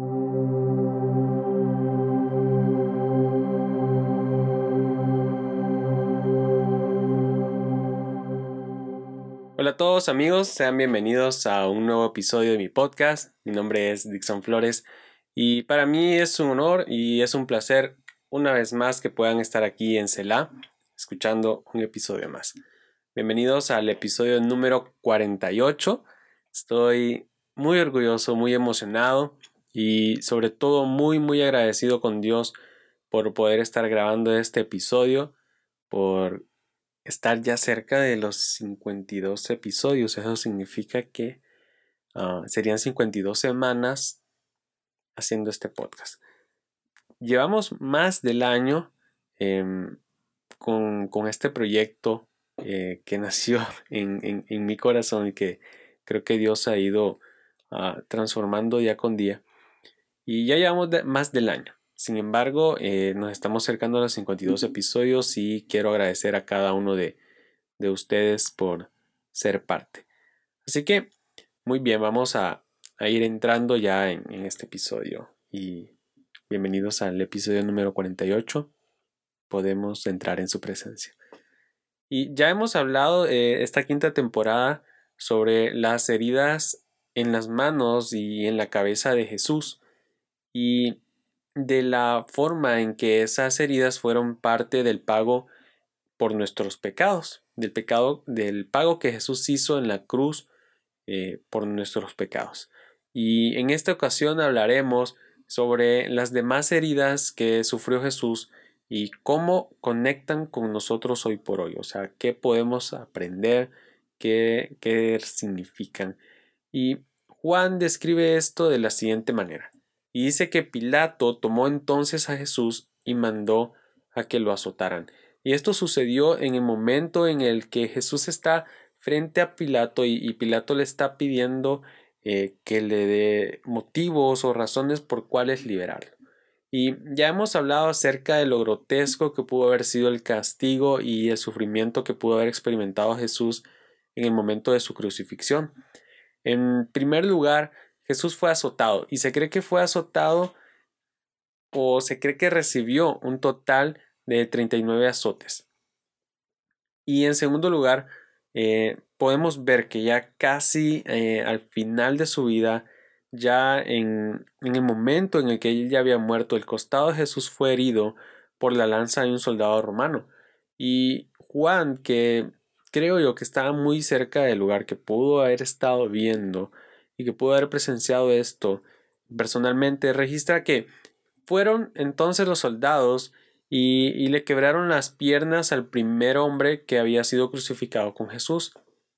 Hola a todos amigos, sean bienvenidos a un nuevo episodio de mi podcast. Mi nombre es Dixon Flores y para mí es un honor y es un placer una vez más que puedan estar aquí en CELA escuchando un episodio más. Bienvenidos al episodio número 48. Estoy muy orgulloso, muy emocionado y sobre todo muy muy agradecido con Dios por poder estar grabando este episodio, por estar ya cerca de los 52 episodios. Eso significa que ah, serían 52 semanas haciendo este podcast. Llevamos más del año em, con, este proyecto eh, que nació en, mi corazón y que creo que Dios ha ido ah, transformando día con día. Y ya llevamos más del año. Sin embargo, eh, nos estamos acercando a los 52 episodios y quiero agradecer a cada uno de, ustedes por ser parte. Así que, muy bien, vamos a, ir entrando ya en, este episodio. Y bienvenidos al episodio número 48. Podemos entrar en su presencia. Y ya hemos hablado eh, esta quinta temporada sobre las heridas en las manos y en la cabeza de Jesús. Y de la forma en que esas heridas fueron parte del pago por nuestros pecados, del pecado, del pago que Jesús hizo en la cruz eh, por nuestros pecados. Y en esta ocasión hablaremos sobre las demás heridas que sufrió Jesús y cómo conectan con nosotros hoy por hoy, o sea, qué podemos aprender, qué, qué significan. Y Juan describe esto de la siguiente manera. Y dice que Pilato tomó entonces a Jesús y mandó a que lo azotaran. Y esto sucedió en el momento en el que Jesús está frente a Pilato y, Pilato le está pidiendo eh, que le dé motivos o razones por cuales liberarlo. Y ya hemos hablado acerca de lo grotesco que pudo haber sido el castigo y el sufrimiento que pudo haber experimentado Jesús en el momento de su crucifixión. En primer lugar, Jesús fue azotado y se cree que fue azotado o se cree que recibió un total de 39 azotes. Y en segundo lugar, eh, podemos ver que ya casi eh, al final de su vida, ya en, en, el momento en el que él ya había muerto, el costado de Jesús fue herido por la lanza de un soldado romano. Y Juan, que creo yo que estaba muy cerca del lugar que pudo haber estado viendo y que pudo haber presenciado esto personalmente, registra que fueron entonces los soldados y, le quebraron las piernas al primer hombre que había sido crucificado con Jesús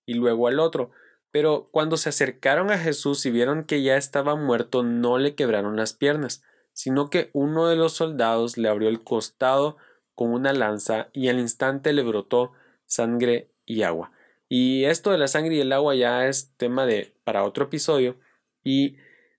y luego al otro. Pero cuando se acercaron a Jesús y vieron que ya estaba muerto, no le quebraron las piernas, sino que uno de los soldados le abrió el costado con una lanza y al instante le brotó sangre y agua. Y esto de la sangre y el agua ya es tema de para otro episodio. Y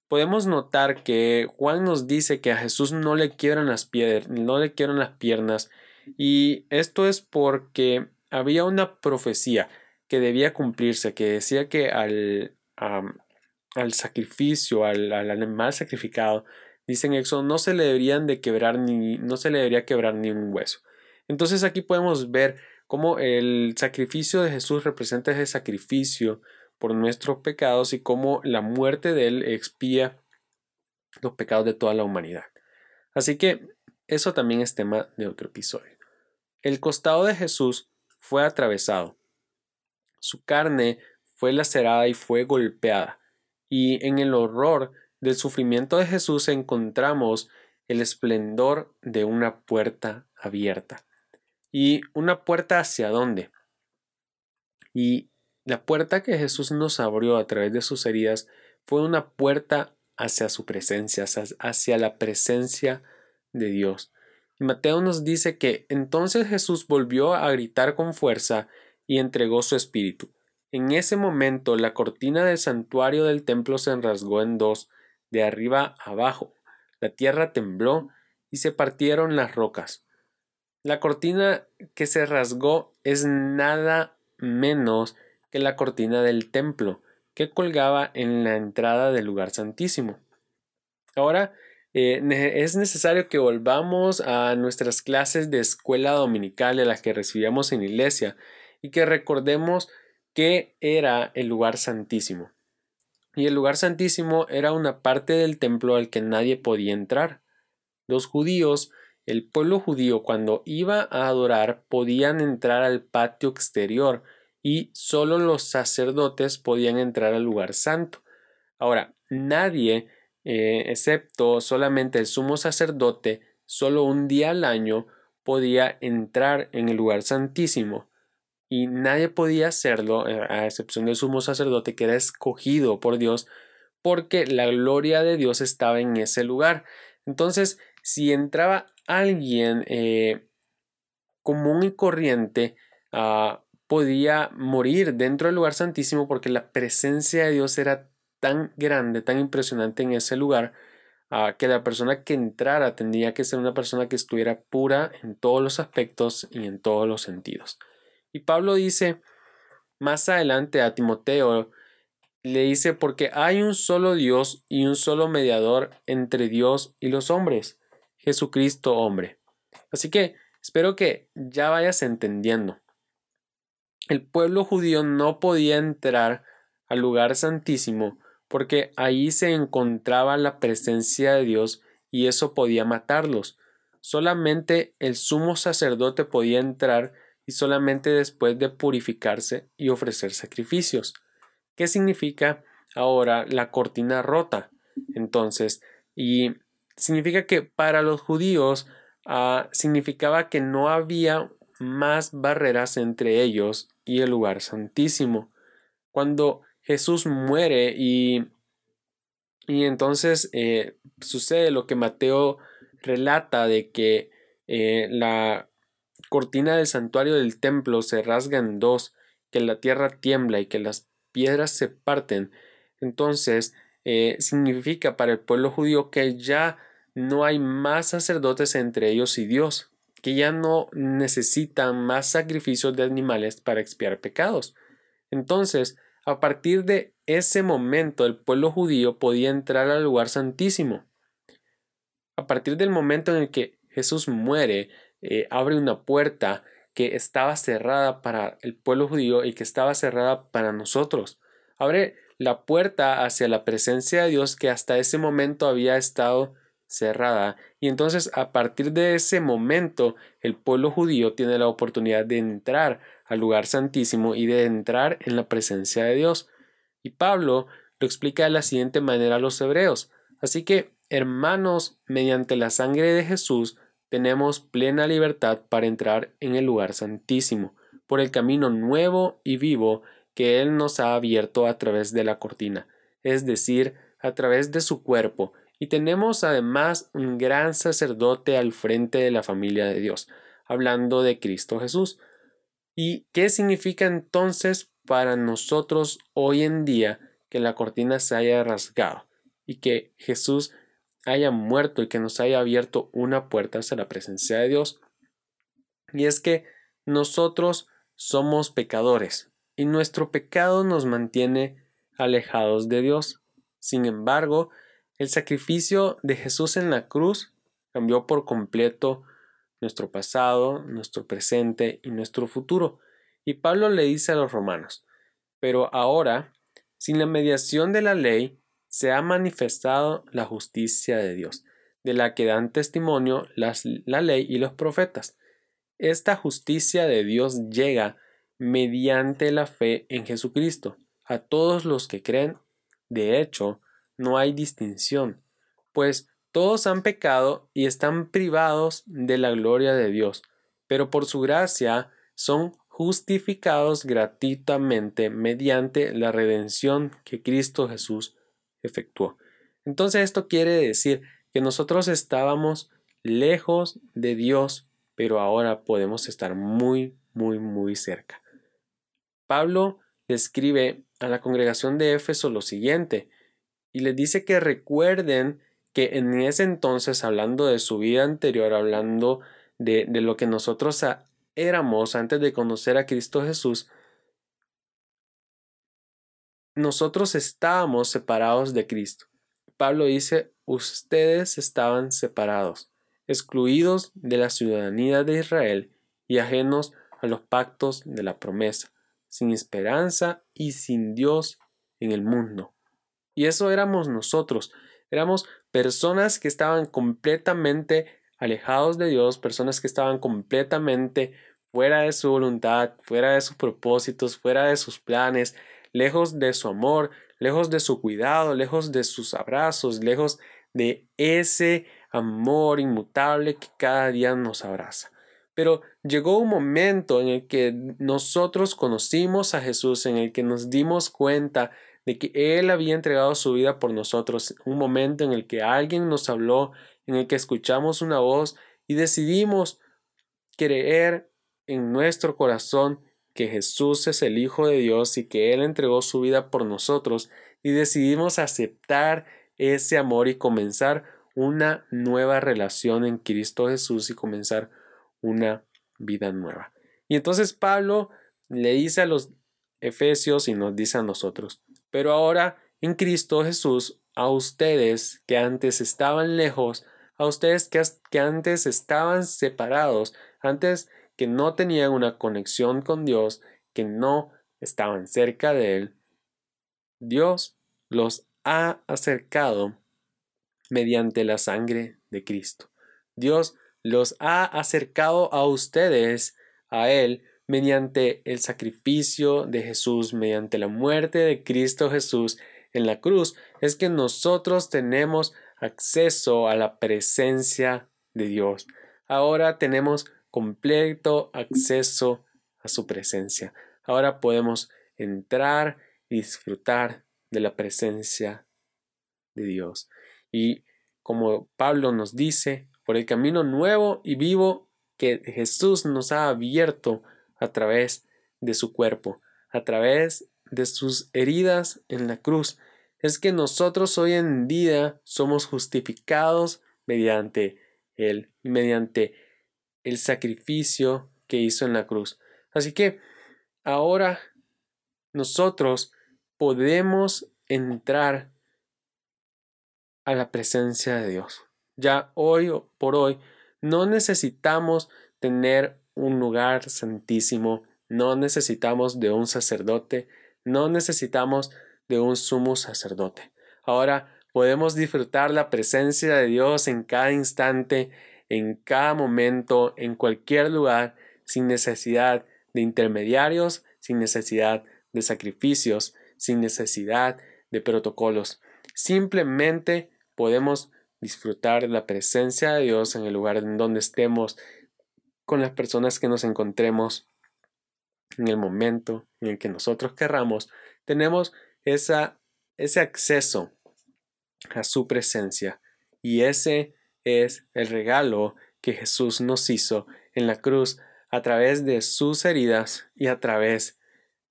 podemos notar que Juan nos dice que a Jesús no le quiebran las piedras, no le quiebran las piernas. Y esto es porque había una profecía que debía cumplirse, que decía que al, al sacrificio, al, al, animal sacrificado, dicen Éxodo, no se le deberían de quebrar ni, no se le debería quebrar ni un hueso. Entonces aquí podemos ver cómo el sacrificio de Jesús representa ese sacrificio por nuestros pecados y cómo la muerte de Él expía los pecados de toda la humanidad. Así que eso también es tema de otro episodio. El costado de Jesús fue atravesado. Su carne fue lacerada y fue golpeada. Y en el horror del sufrimiento de Jesús encontramos el esplendor de una puerta abierta. ¿Y una puerta hacia dónde? Y la puerta que Jesús nos abrió a través de sus heridas fue una puerta hacia su presencia, hacia la presencia de Dios. Y Mateo nos dice que entonces Jesús volvió a gritar con fuerza y entregó su espíritu. En ese momento la cortina del santuario del templo se enrasgó en dos, de arriba abajo. La tierra tembló y se partieron las rocas. La cortina que se rasgó es nada menos que la cortina del templo que colgaba en la entrada del lugar santísimo. Ahora eh, es necesario que volvamos a nuestras clases de escuela dominical de las que recibíamos en iglesia y que recordemos que era el lugar santísimo. Y el lugar santísimo era una parte del templo al que nadie podía entrar. Los judíos, el pueblo judío, cuando iba a adorar, podían entrar al patio exterior y solo los sacerdotes podían entrar al lugar santo. Ahora, nadie, eh, excepto solamente el sumo sacerdote, solo un día al año podía entrar en el lugar santísimo y nadie podía hacerlo, eh, a excepción del sumo sacerdote que era escogido por Dios, porque la gloria de Dios estaba en ese lugar. Entonces, si entraba alguien eh, común y corriente, ah, podía morir dentro del lugar santísimo porque la presencia de Dios era tan grande, tan impresionante en ese lugar, ah, que la persona que entrara tendría que ser una persona que estuviera pura en todos los aspectos y en todos los sentidos. Y Pablo dice más adelante a Timoteo, le dice, porque hay un solo Dios y un solo mediador entre Dios y los hombres, Jesucristo hombre. Así que espero que ya vayas entendiendo. El pueblo judío no podía entrar al lugar santísimo porque ahí se encontraba la presencia de Dios y eso podía matarlos. Solamente el sumo sacerdote podía entrar y solamente después de purificarse y ofrecer sacrificios. ¿Qué significa ahora la cortina rota? Entonces, y significa que para los judíos ah, significaba que no había más barreras entre ellos y el lugar santísimo. Cuando Jesús muere y, y entonces eh, sucede lo que Mateo relata de que eh, la cortina del santuario del templo se rasga en dos, que la tierra tiembla y que las piedras se parten, entonces eh, significa para el pueblo judío que ya no hay más sacerdotes entre ellos y Dios, que ya no necesitan más sacrificios de animales para expiar pecados. Entonces, a partir de ese momento, el pueblo judío podía entrar al lugar santísimo. A partir del momento en el que Jesús muere, eh, abre una puerta que estaba cerrada para el pueblo judío y que estaba cerrada para nosotros. Abre la puerta hacia la presencia de Dios que hasta ese momento había estado cerrada. Y entonces a partir de ese momento el pueblo judío tiene la oportunidad de entrar al lugar santísimo y de entrar en la presencia de Dios. Y Pablo lo explica de la siguiente manera a los hebreos. Así que, hermanos, mediante la sangre de Jesús, tenemos plena libertad para entrar en el lugar santísimo, por el camino nuevo y vivo que Él nos ha abierto a través de la cortina, es decir, a través de su cuerpo, y tenemos además un gran sacerdote al frente de la familia de Dios, hablando de Cristo Jesús. ¿Y qué significa entonces para nosotros hoy en día que la cortina se haya rasgado y que Jesús haya muerto y que nos haya abierto una puerta hacia la presencia de Dios. Y es que nosotros somos pecadores y nuestro pecado nos mantiene alejados de Dios. Sin embargo, el sacrificio de Jesús en la cruz cambió por completo nuestro pasado, nuestro presente y nuestro futuro. Y Pablo le dice a los romanos, pero ahora, sin la mediación de la ley, se ha manifestado la justicia de Dios, de la que dan testimonio la ley y los profetas. Esta justicia de Dios llega mediante la fe en Jesucristo a todos los que creen. De hecho, no hay distinción, pues todos han pecado y están privados de la gloria de Dios, pero por su gracia son justificados gratuitamente mediante la redención que Cristo Jesús efectuó. Entonces esto quiere decir que nosotros estábamos lejos de Dios, pero ahora podemos estar muy, muy, muy cerca. Pablo le escribe a la congregación de Éfeso lo siguiente, y les dice que recuerden que en ese entonces, hablando de su vida anterior, hablando de, de lo que nosotros éramos antes de conocer a Cristo Jesús, nosotros estábamos separados de Cristo, Pablo dice, ustedes estaban separados, excluidos de la ciudadanía de Israel y ajenos a los pactos de la promesa, sin esperanza y sin Dios en el mundo. Y eso éramos nosotros, éramos personas que estaban completamente alejados de Dios, personas que estaban completamente fuera de su voluntad, fuera de sus propósitos, fuera de sus planes, lejos de su amor, lejos de su cuidado, lejos de sus abrazos, lejos de ese amor inmutable que cada día nos abraza. Pero llegó un momento en el que nosotros conocimos a Jesús, en el que nos dimos cuenta de que Él había entregado su vida por nosotros, un momento en el que alguien nos habló, en el que escuchamos una voz y decidimos creer en nuestro corazón que Jesús es el Hijo de Dios y que Él entregó su vida por nosotros y decidimos aceptar ese amor y comenzar una nueva relación en Cristo Jesús y comenzar una vida nueva. Y entonces Pablo le dice a los Efesios y nos dice a nosotros, pero ahora en Cristo Jesús, a ustedes que antes estaban lejos, a ustedes que, que antes estaban separados, antes que no tenían una conexión con Dios, que no estaban cerca de Él, Dios los ha acercado mediante la sangre de Cristo. Dios los ha acercado a ustedes, a Él, mediante el sacrificio de Jesús, mediante la muerte de Cristo Jesús en la cruz, es que nosotros tenemos acceso a la presencia de Dios. Ahora tenemos completo acceso a su presencia. Ahora podemos entrar y disfrutar de la presencia de Dios. Y como Pablo nos dice, por el camino nuevo y vivo que Jesús nos ha abierto a través de su cuerpo, a través de sus heridas en la cruz, es que nosotros hoy en día somos justificados mediante Él mediante el sacrificio que hizo en la cruz. Así que ahora nosotros podemos entrar a la presencia de Dios. Ya hoy por hoy no necesitamos tener un lugar santísimo, no necesitamos de un sacerdote, no necesitamos de un sumo sacerdote. Ahora podemos disfrutar la presencia de Dios en cada instante, en cada momento, en cualquier lugar, sin necesidad de intermediarios, sin necesidad de sacrificios, sin necesidad de protocolos. Simplemente podemos disfrutar la presencia de Dios en el lugar en donde estemos, con las personas que nos encontremos, en el momento en el que nosotros querramos. Tenemos esa, ese acceso a su presencia y ese es el regalo que Jesús nos hizo en la cruz a través de sus heridas y a través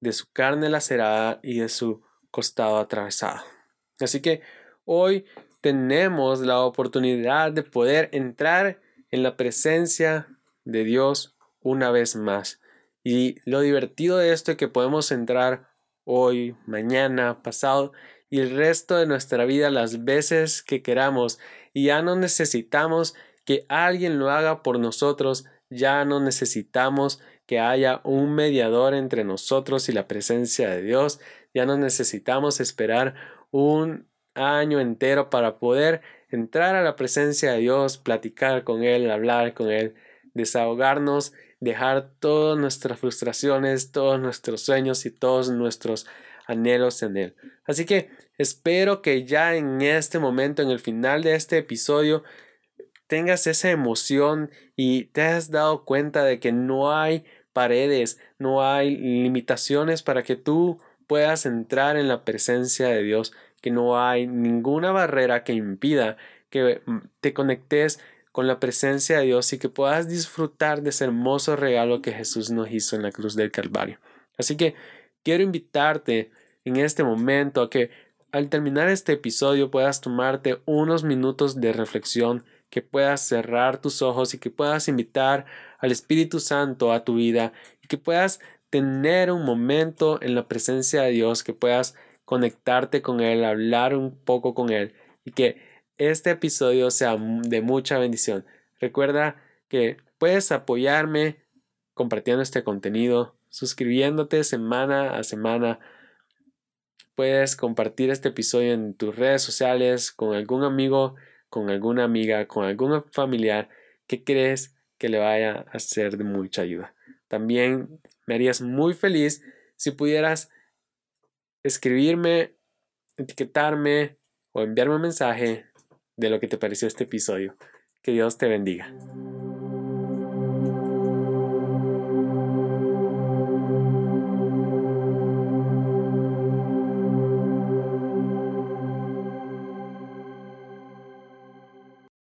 de su carne lacerada y de su costado atravesado. Así que hoy tenemos la oportunidad de poder entrar en la presencia de Dios una vez más. Y lo divertido de esto es que podemos entrar hoy, mañana, pasado y el resto de nuestra vida las veces que queramos y ya no necesitamos que alguien lo haga por nosotros, ya no necesitamos que haya un mediador entre nosotros y la presencia de Dios, ya no necesitamos esperar un año entero para poder entrar a la presencia de Dios, platicar con Él, hablar con Él, desahogarnos, dejar todas nuestras frustraciones, todos nuestros sueños y todos nuestros anhelos en Él. Así que espero que ya en este momento, en el final de este episodio, tengas esa emoción y te has dado cuenta de que no hay paredes, no hay limitaciones para que tú puedas entrar en la presencia de Dios, que no hay ninguna barrera que impida que mm, te conectes con la presencia de Dios y que puedas disfrutar de ese hermoso regalo que Jesús nos hizo en la cruz del Calvario. Así que quiero invitarte en este momento a que al terminar este episodio puedas tomarte unos minutos de reflexión, que puedas cerrar tus ojos y que puedas invitar al Espíritu Santo a tu vida y que puedas tener un momento en la presencia de Dios, que puedas conectarte con Él, hablar un poco con Él y que este episodio sea de mucha bendición. Recuerda que puedes apoyarme compartiendo este contenido, suscribiéndote semana a semana. Puedes compartir este episodio en tus redes sociales con algún amigo, con alguna amiga, con algún familiar que crees que le vaya a ser de mucha ayuda. También me harías muy feliz si pudieras escribirme, etiquetarme o enviarme un mensaje de lo que te pareció este episodio. Que Dios te bendiga.